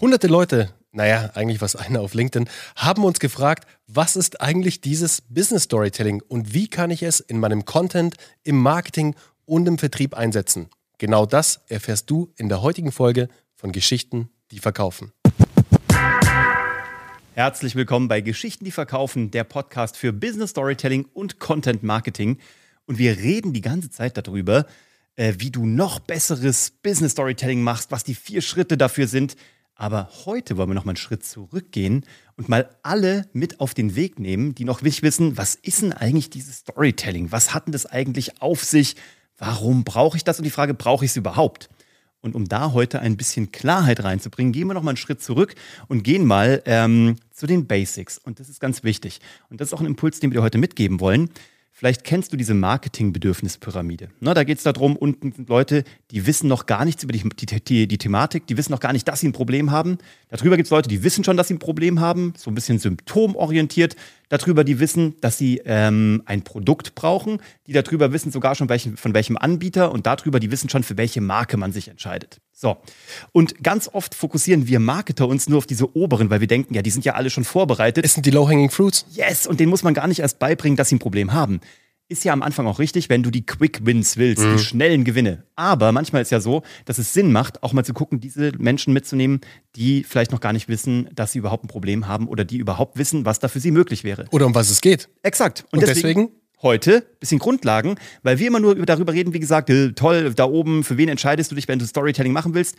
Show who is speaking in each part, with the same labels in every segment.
Speaker 1: Hunderte Leute, naja, eigentlich was einer auf LinkedIn, haben uns gefragt, was ist eigentlich dieses Business Storytelling und wie kann ich es in meinem Content, im Marketing und im Vertrieb einsetzen? Genau das erfährst du in der heutigen Folge von Geschichten, die verkaufen.
Speaker 2: Herzlich willkommen bei Geschichten, die verkaufen, der Podcast für Business Storytelling und Content Marketing. Und wir reden die ganze Zeit darüber, äh, wie du noch besseres Business Storytelling machst, was die vier Schritte dafür sind, aber heute wollen wir noch mal einen Schritt zurückgehen und mal alle mit auf den Weg nehmen, die noch nicht wissen, was ist denn eigentlich dieses Storytelling? Was hat denn das eigentlich auf sich? Warum brauche ich das? Und die Frage, brauche ich es überhaupt? Und um da heute ein bisschen Klarheit reinzubringen, gehen wir noch mal einen Schritt zurück und gehen mal ähm, zu den Basics. Und das ist ganz wichtig. Und das ist auch ein Impuls, den wir dir heute mitgeben wollen. Vielleicht kennst du diese Marketing-Bedürfnispyramide. Ne, da geht es darum, unten sind Leute, die wissen noch gar nichts über die, die, die, die Thematik, die wissen noch gar nicht, dass sie ein Problem haben. Darüber gibt es Leute, die wissen schon, dass sie ein Problem haben, so ein bisschen symptomorientiert. Darüber, die wissen, dass sie ähm, ein Produkt brauchen. Die darüber wissen sogar schon, welchen, von welchem Anbieter. Und darüber, die wissen schon, für welche Marke man sich entscheidet. So. Und ganz oft fokussieren wir Marketer uns nur auf diese oberen, weil wir denken, ja, die sind ja alle schon vorbereitet.
Speaker 1: Es sind die Low-Hanging Fruits.
Speaker 2: Yes, und denen muss man gar nicht erst beibringen, dass sie ein Problem haben. Ist ja am Anfang auch richtig, wenn du die Quick Wins willst, mhm. die schnellen Gewinne. Aber manchmal ist ja so, dass es Sinn macht, auch mal zu gucken, diese Menschen mitzunehmen, die vielleicht noch gar nicht wissen, dass sie überhaupt ein Problem haben oder die überhaupt wissen, was da für sie möglich wäre.
Speaker 1: Oder um was es geht.
Speaker 2: Exakt.
Speaker 1: Und, Und deswegen, deswegen
Speaker 2: heute bisschen Grundlagen, weil wir immer nur darüber reden, wie gesagt, toll, da oben, für wen entscheidest du dich, wenn du Storytelling machen willst?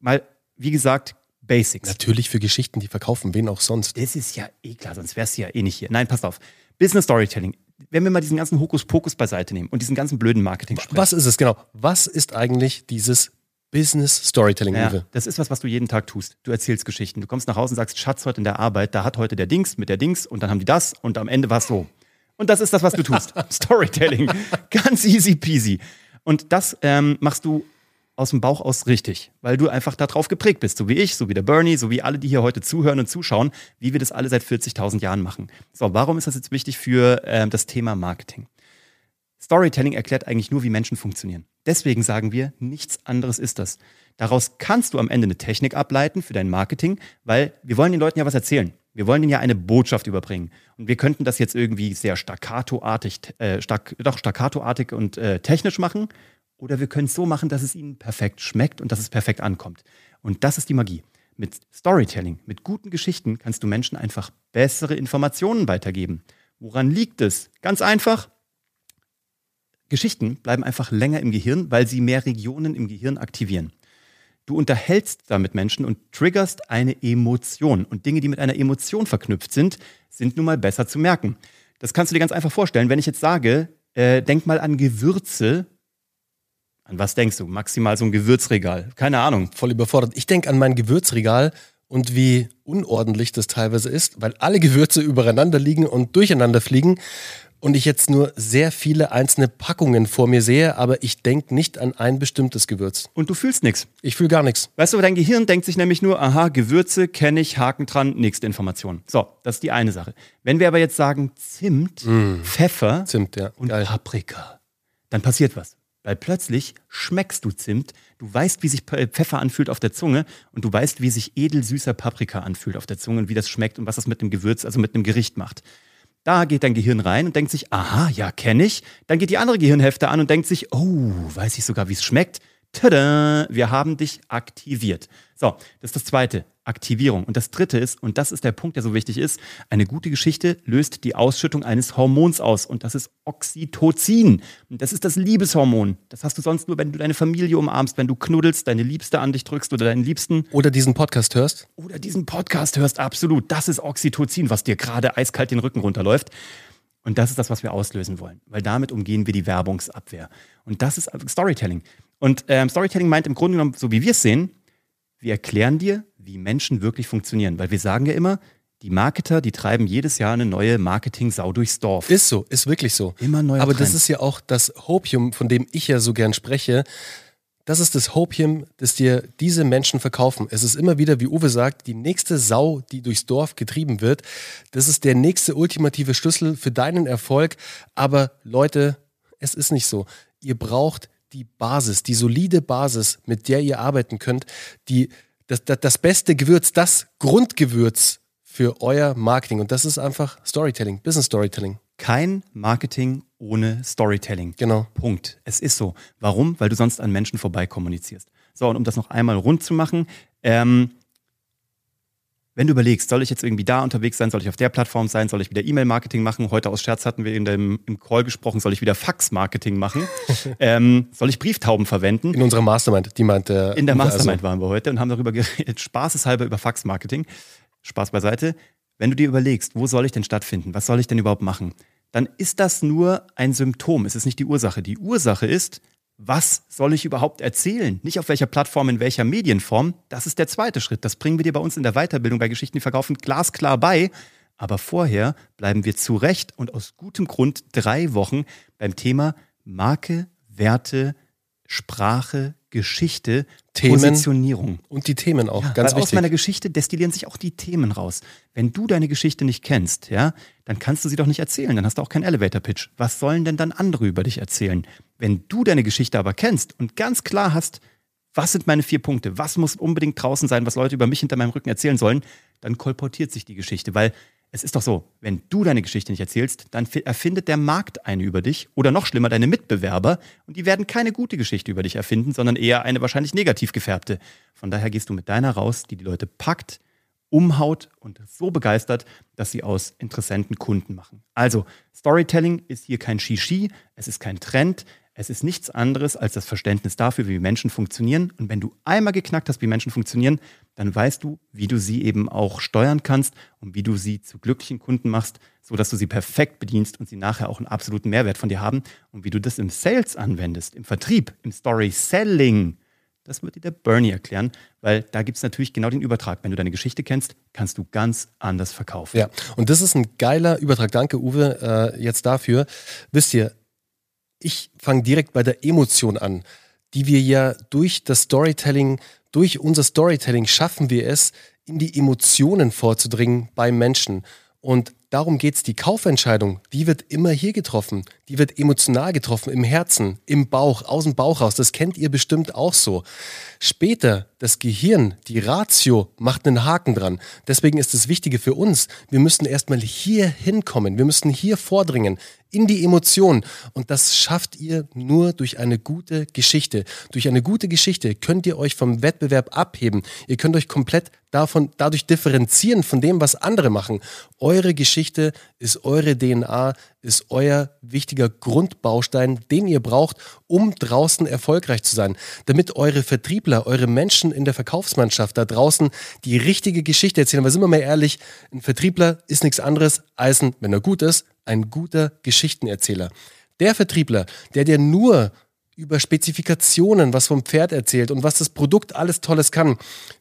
Speaker 2: Mal, wie gesagt, Basics.
Speaker 1: Natürlich für Geschichten, die verkaufen, wen auch sonst.
Speaker 2: Das ist ja eh klar, sonst wärst du ja eh nicht hier. Nein, passt auf. Business Storytelling. Wenn wir mal diesen ganzen Hokuspokus beiseite nehmen und diesen ganzen blöden Marketing
Speaker 1: sprechen. Was ist es genau? Was ist eigentlich dieses Business Storytelling,
Speaker 2: ja, Das ist was, was du jeden Tag tust. Du erzählst Geschichten. Du kommst nach Hause und sagst, Schatz, heute in der Arbeit, da hat heute der Dings mit der Dings und dann haben die das und am Ende war es so. Und das ist das, was du tust. Storytelling. Ganz easy peasy. Und das ähm, machst du aus dem Bauch aus richtig, weil du einfach darauf geprägt bist, so wie ich, so wie der Bernie, so wie alle, die hier heute zuhören und zuschauen, wie wir das alle seit 40.000 Jahren machen. So, warum ist das jetzt wichtig für äh, das Thema Marketing? Storytelling erklärt eigentlich nur, wie Menschen funktionieren. Deswegen sagen wir, nichts anderes ist das. Daraus kannst du am Ende eine Technik ableiten für dein Marketing, weil wir wollen den Leuten ja was erzählen. Wir wollen ihnen ja eine Botschaft überbringen. Und wir könnten das jetzt irgendwie sehr staccatoartig, äh, stack, doch staccatoartig und äh, technisch machen. Oder wir können es so machen, dass es ihnen perfekt schmeckt und dass es perfekt ankommt. Und das ist die Magie. Mit Storytelling, mit guten Geschichten kannst du Menschen einfach bessere Informationen weitergeben. Woran liegt es? Ganz einfach. Geschichten bleiben einfach länger im Gehirn, weil sie mehr Regionen im Gehirn aktivieren. Du unterhältst damit Menschen und triggerst eine Emotion. Und Dinge, die mit einer Emotion verknüpft sind, sind nun mal besser zu merken. Das kannst du dir ganz einfach vorstellen. Wenn ich jetzt sage, äh, denk mal an Gewürze. An was denkst du? Maximal so ein Gewürzregal. Keine Ahnung.
Speaker 1: Voll überfordert. Ich denke an mein Gewürzregal und wie unordentlich das teilweise ist, weil alle Gewürze übereinander liegen und durcheinander fliegen und ich jetzt nur sehr viele einzelne Packungen vor mir sehe, aber ich denke nicht an ein bestimmtes Gewürz.
Speaker 2: Und du fühlst nichts.
Speaker 1: Ich fühle gar nichts.
Speaker 2: Weißt du, dein Gehirn denkt sich nämlich nur, aha, Gewürze kenne ich, Haken dran, nächste Information. So, das ist die eine Sache. Wenn wir aber jetzt sagen Zimt, mm. Pfeffer
Speaker 1: Zimt, ja.
Speaker 2: und Geil. Paprika, dann passiert was. Weil plötzlich schmeckst du Zimt, du weißt, wie sich Pfeffer anfühlt auf der Zunge und du weißt, wie sich edelsüßer Paprika anfühlt auf der Zunge und wie das schmeckt und was das mit dem Gewürz, also mit einem Gericht macht. Da geht dein Gehirn rein und denkt sich, aha, ja, kenne ich. Dann geht die andere Gehirnhälfte an und denkt sich, oh, weiß ich sogar, wie es schmeckt. Tada, wir haben dich aktiviert. So, das ist das Zweite, Aktivierung. Und das Dritte ist, und das ist der Punkt, der so wichtig ist, eine gute Geschichte löst die Ausschüttung eines Hormons aus. Und das ist Oxytocin. Und das ist das Liebeshormon. Das hast du sonst nur, wenn du deine Familie umarmst, wenn du knuddelst, deine Liebste an dich drückst oder deinen Liebsten.
Speaker 1: Oder diesen Podcast hörst.
Speaker 2: Oder diesen Podcast hörst, absolut. Das ist Oxytocin, was dir gerade eiskalt den Rücken runterläuft. Und das ist das, was wir auslösen wollen, weil damit umgehen wir die Werbungsabwehr. Und das ist Storytelling. Und ähm, Storytelling meint im Grunde genommen, so wie wir es sehen, wir erklären dir, wie Menschen wirklich funktionieren. Weil wir sagen ja immer, die Marketer, die treiben jedes Jahr eine neue Marketing-Sau durchs Dorf.
Speaker 1: Ist so, ist wirklich so.
Speaker 2: Immer neu.
Speaker 1: Aber Trend. das ist ja auch das Hopium, von dem ich ja so gern spreche. Das ist das Hopium, das dir diese Menschen verkaufen. Es ist immer wieder, wie Uwe sagt, die nächste Sau, die durchs Dorf getrieben wird. Das ist der nächste ultimative Schlüssel für deinen Erfolg. Aber Leute, es ist nicht so. Ihr braucht die Basis, die solide Basis, mit der ihr arbeiten könnt, die das, das, das beste Gewürz, das Grundgewürz für euer Marketing. Und das ist einfach Storytelling, Business Storytelling.
Speaker 2: Kein Marketing ohne Storytelling.
Speaker 1: Genau.
Speaker 2: Punkt. Es ist so. Warum? Weil du sonst an Menschen vorbei kommunizierst. So, und um das noch einmal rund zu machen, ähm, wenn du überlegst, soll ich jetzt irgendwie da unterwegs sein, soll ich auf der Plattform sein, soll ich wieder E-Mail-Marketing machen? Heute aus Scherz hatten wir in dem, im Call gesprochen, soll ich wieder Fax-Marketing machen? ähm, soll ich Brieftauben verwenden?
Speaker 1: In unserer Mastermind, die meinte.
Speaker 2: In der Mastermind also. waren wir heute und haben darüber geredet, spaßeshalber über Fax-Marketing. Spaß beiseite. Wenn du dir überlegst, wo soll ich denn stattfinden? Was soll ich denn überhaupt machen? Dann ist das nur ein Symptom. Es ist nicht die Ursache. Die Ursache ist, was soll ich überhaupt erzählen? Nicht auf welcher Plattform, in welcher Medienform. Das ist der zweite Schritt. Das bringen wir dir bei uns in der Weiterbildung bei Geschichten, die verkaufen, glasklar bei. Aber vorher bleiben wir zu Recht und aus gutem Grund drei Wochen beim Thema Marke, Werte, Sprache, Geschichte, Themen Positionierung.
Speaker 1: Und die Themen auch, ja, ganz
Speaker 2: weil wichtig. Aus meiner Geschichte destillieren sich auch die Themen raus. Wenn du deine Geschichte nicht kennst, ja, dann kannst du sie doch nicht erzählen. Dann hast du auch keinen Elevator-Pitch. Was sollen denn dann andere über dich erzählen? Wenn du deine Geschichte aber kennst und ganz klar hast, was sind meine vier Punkte, was muss unbedingt draußen sein, was Leute über mich hinter meinem Rücken erzählen sollen, dann kolportiert sich die Geschichte, weil es ist doch so, wenn du deine Geschichte nicht erzählst, dann erfindet der Markt eine über dich oder noch schlimmer deine Mitbewerber und die werden keine gute Geschichte über dich erfinden, sondern eher eine wahrscheinlich negativ gefärbte. Von daher gehst du mit deiner raus, die die Leute packt, umhaut und so begeistert, dass sie aus Interessenten Kunden machen. Also, Storytelling ist hier kein Shishi, es ist kein Trend, es ist nichts anderes als das Verständnis dafür, wie Menschen funktionieren. Und wenn du einmal geknackt hast, wie Menschen funktionieren, dann weißt du, wie du sie eben auch steuern kannst und wie du sie zu glücklichen Kunden machst, sodass du sie perfekt bedienst und sie nachher auch einen absoluten Mehrwert von dir haben. Und wie du das im Sales anwendest, im Vertrieb, im Story Selling, das wird dir der Bernie erklären, weil da gibt es natürlich genau den Übertrag. Wenn du deine Geschichte kennst, kannst du ganz anders verkaufen.
Speaker 1: Ja, und das ist ein geiler Übertrag. Danke, Uwe, äh, jetzt dafür. Wisst ihr, ich fange direkt bei der Emotion an, die wir ja durch das Storytelling, durch unser Storytelling schaffen wir es, in die Emotionen vorzudringen beim Menschen. Und darum geht es. Die Kaufentscheidung, die wird immer hier getroffen. Die wird emotional getroffen, im Herzen, im Bauch, aus dem Bauch raus. Das kennt ihr bestimmt auch so. Später, das Gehirn, die Ratio macht einen Haken dran. Deswegen ist das Wichtige für uns, wir müssen erstmal hier hinkommen. Wir müssen hier vordringen in die Emotionen. Und das schafft ihr nur durch eine gute Geschichte. Durch eine gute Geschichte könnt ihr euch vom Wettbewerb abheben. Ihr könnt euch komplett davon, dadurch differenzieren von dem, was andere machen. Eure Geschichte ist eure DNA, ist euer wichtiger Grundbaustein, den ihr braucht, um draußen erfolgreich zu sein. Damit eure Vertriebler, eure Menschen in der Verkaufsmannschaft da draußen die richtige Geschichte erzählen. Weil sind wir mal ehrlich, ein Vertriebler ist nichts anderes als ein, wenn er gut ist, ein guter Geschichtenerzähler. Der Vertriebler, der dir nur über Spezifikationen, was vom Pferd erzählt und was das Produkt alles Tolles kann,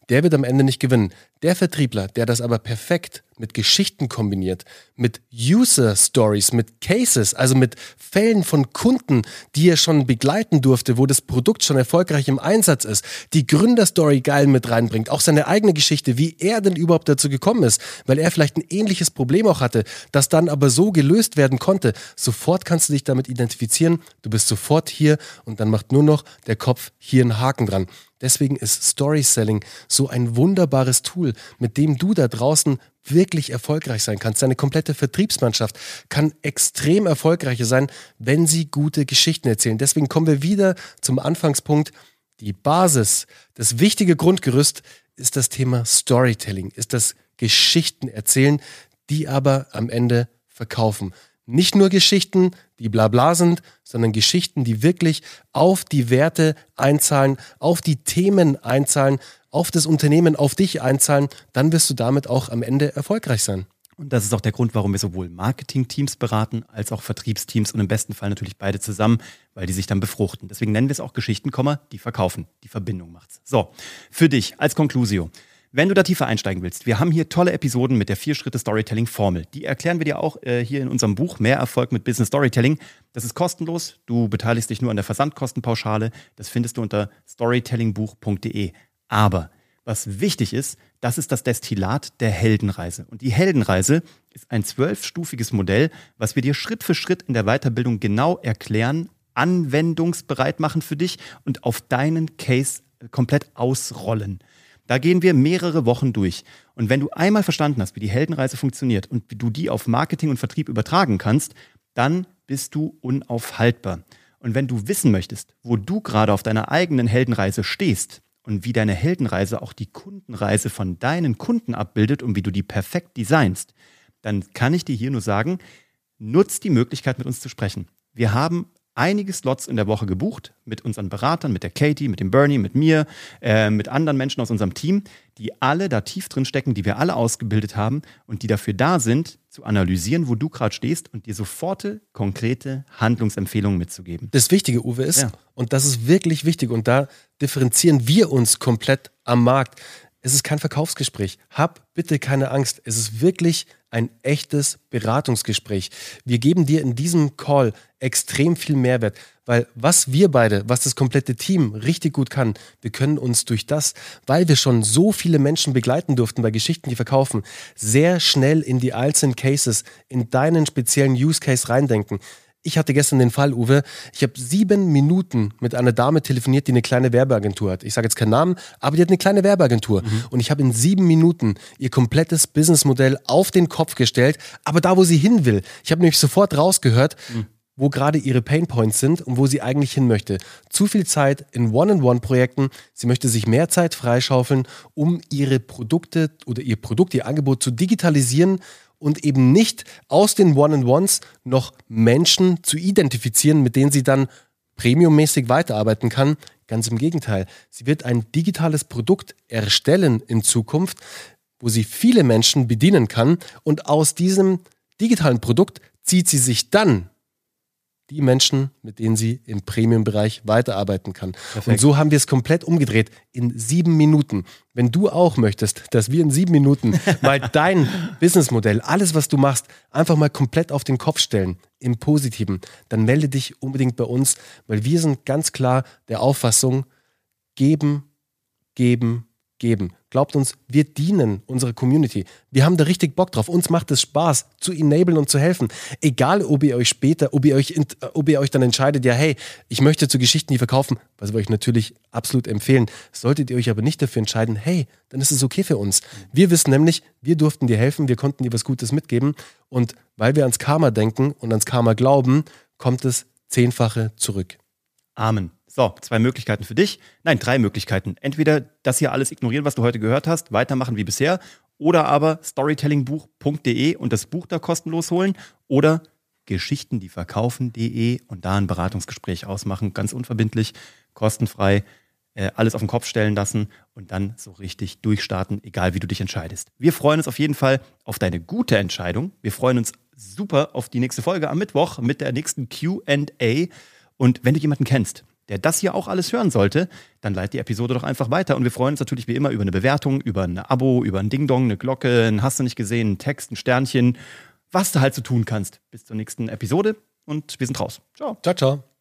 Speaker 1: der wird am Ende nicht gewinnen. Der Vertriebler, der das aber perfekt mit Geschichten kombiniert, mit User Stories, mit Cases, also mit Fällen von Kunden, die er schon begleiten durfte, wo das Produkt schon erfolgreich im Einsatz ist, die Gründerstory geil mit reinbringt, auch seine eigene Geschichte, wie er denn überhaupt dazu gekommen ist, weil er vielleicht ein ähnliches Problem auch hatte, das dann aber so gelöst werden konnte. Sofort kannst du dich damit identifizieren, du bist sofort hier und dann macht nur noch der Kopf hier einen Haken dran. Deswegen ist Story Selling so ein wunderbares Tool, mit dem du da draußen wirklich erfolgreich sein kannst. Deine komplette Vertriebsmannschaft kann extrem erfolgreicher sein, wenn sie gute Geschichten erzählen. Deswegen kommen wir wieder zum Anfangspunkt. Die Basis, das wichtige Grundgerüst ist das Thema Storytelling, ist das Geschichten erzählen, die aber am Ende verkaufen. Nicht nur Geschichten, die bla bla sind, sondern Geschichten, die wirklich auf die Werte einzahlen, auf die Themen einzahlen, auf das Unternehmen, auf dich einzahlen, dann wirst du damit auch am Ende erfolgreich sein.
Speaker 2: Und das ist auch der Grund, warum wir sowohl Marketing-Teams beraten, als auch Vertriebsteams und im besten Fall natürlich beide zusammen, weil die sich dann befruchten. Deswegen nennen wir es auch Geschichten, die verkaufen. Die Verbindung macht's. So, für dich als Conclusio. Wenn du da tiefer einsteigen willst, wir haben hier tolle Episoden mit der Vier-Schritte-Storytelling-Formel. Die erklären wir dir auch äh, hier in unserem Buch Mehr Erfolg mit Business Storytelling. Das ist kostenlos. Du beteiligst dich nur an der Versandkostenpauschale. Das findest du unter storytellingbuch.de. Aber was wichtig ist, das ist das Destillat der Heldenreise. Und die Heldenreise ist ein zwölfstufiges Modell, was wir dir Schritt für Schritt in der Weiterbildung genau erklären, anwendungsbereit machen für dich und auf deinen Case komplett ausrollen. Da gehen wir mehrere Wochen durch. Und wenn du einmal verstanden hast, wie die Heldenreise funktioniert und wie du die auf Marketing und Vertrieb übertragen kannst, dann bist du unaufhaltbar. Und wenn du wissen möchtest, wo du gerade auf deiner eigenen Heldenreise stehst und wie deine Heldenreise auch die Kundenreise von deinen Kunden abbildet und wie du die perfekt designst, dann kann ich dir hier nur sagen, nutz die Möglichkeit, mit uns zu sprechen. Wir haben einige Slots in der Woche gebucht mit unseren Beratern, mit der Katie, mit dem Bernie, mit mir, äh, mit anderen Menschen aus unserem Team, die alle da tief drin stecken, die wir alle ausgebildet haben und die dafür da sind, zu analysieren, wo du gerade stehst und dir soforte, konkrete Handlungsempfehlungen mitzugeben.
Speaker 1: Das Wichtige, Uwe, ist, ja. und das ist wirklich wichtig, und da differenzieren wir uns komplett am Markt. Es ist kein Verkaufsgespräch. Hab bitte keine Angst. Es ist wirklich ein echtes Beratungsgespräch. Wir geben dir in diesem Call extrem viel Mehrwert, weil was wir beide, was das komplette Team richtig gut kann, wir können uns durch das, weil wir schon so viele Menschen begleiten durften bei Geschichten, die verkaufen, sehr schnell in die einzelnen Cases, in deinen speziellen Use Case reindenken. Ich hatte gestern den Fall, Uwe, ich habe sieben Minuten mit einer Dame telefoniert, die eine kleine Werbeagentur hat. Ich sage jetzt keinen Namen, aber die hat eine kleine Werbeagentur. Mhm. Und ich habe in sieben Minuten ihr komplettes Businessmodell auf den Kopf gestellt, aber da, wo sie hin will. Ich habe nämlich sofort rausgehört, mhm wo gerade ihre Painpoints sind und wo sie eigentlich hin möchte. Zu viel Zeit in One-on-One-Projekten. Sie möchte sich mehr Zeit freischaufeln, um ihre Produkte oder ihr Produkt, ihr Angebot zu digitalisieren und eben nicht aus den One-on-Ones noch Menschen zu identifizieren, mit denen sie dann premiummäßig weiterarbeiten kann. Ganz im Gegenteil. Sie wird ein digitales Produkt erstellen in Zukunft, wo sie viele Menschen bedienen kann und aus diesem digitalen Produkt zieht sie sich dann die Menschen, mit denen sie im Premium-Bereich weiterarbeiten kann. Perfekt. Und so haben wir es komplett umgedreht in sieben Minuten. Wenn du auch möchtest, dass wir in sieben Minuten mal dein Businessmodell, alles, was du machst, einfach mal komplett auf den Kopf stellen, im Positiven, dann melde dich unbedingt bei uns, weil wir sind ganz klar der Auffassung, geben, geben, geben. Glaubt uns, wir dienen unserer Community. Wir haben da richtig Bock drauf. Uns macht es Spaß, zu enablen und zu helfen. Egal, ob ihr euch später, ob ihr euch, ob ihr euch dann entscheidet, ja, hey, ich möchte zu Geschichten die verkaufen, was wir euch natürlich absolut empfehlen. Solltet ihr euch aber nicht dafür entscheiden, hey, dann ist es okay für uns. Wir wissen nämlich, wir durften dir helfen, wir konnten dir was Gutes mitgeben. Und weil wir ans Karma denken und ans Karma glauben, kommt es zehnfache zurück.
Speaker 2: Amen. So, zwei Möglichkeiten für dich. Nein, drei Möglichkeiten. Entweder das hier alles ignorieren, was du heute gehört hast, weitermachen wie bisher, oder aber storytellingbuch.de und das Buch da kostenlos holen oder Geschichten, die verkaufen.de und da ein Beratungsgespräch ausmachen, ganz unverbindlich, kostenfrei, äh, alles auf den Kopf stellen lassen und dann so richtig durchstarten, egal wie du dich entscheidest. Wir freuen uns auf jeden Fall auf deine gute Entscheidung. Wir freuen uns super auf die nächste Folge am Mittwoch mit der nächsten QA. Und wenn du jemanden kennst, der das hier auch alles hören sollte, dann leitet die Episode doch einfach weiter. Und wir freuen uns natürlich wie immer über eine Bewertung, über ein Abo, über ein Ding-Dong, eine Glocke, ein Hast du nicht gesehen, ein Text, ein Sternchen, was du halt so tun kannst. Bis zur nächsten Episode und wir sind raus.
Speaker 1: Ciao. Ciao, ciao.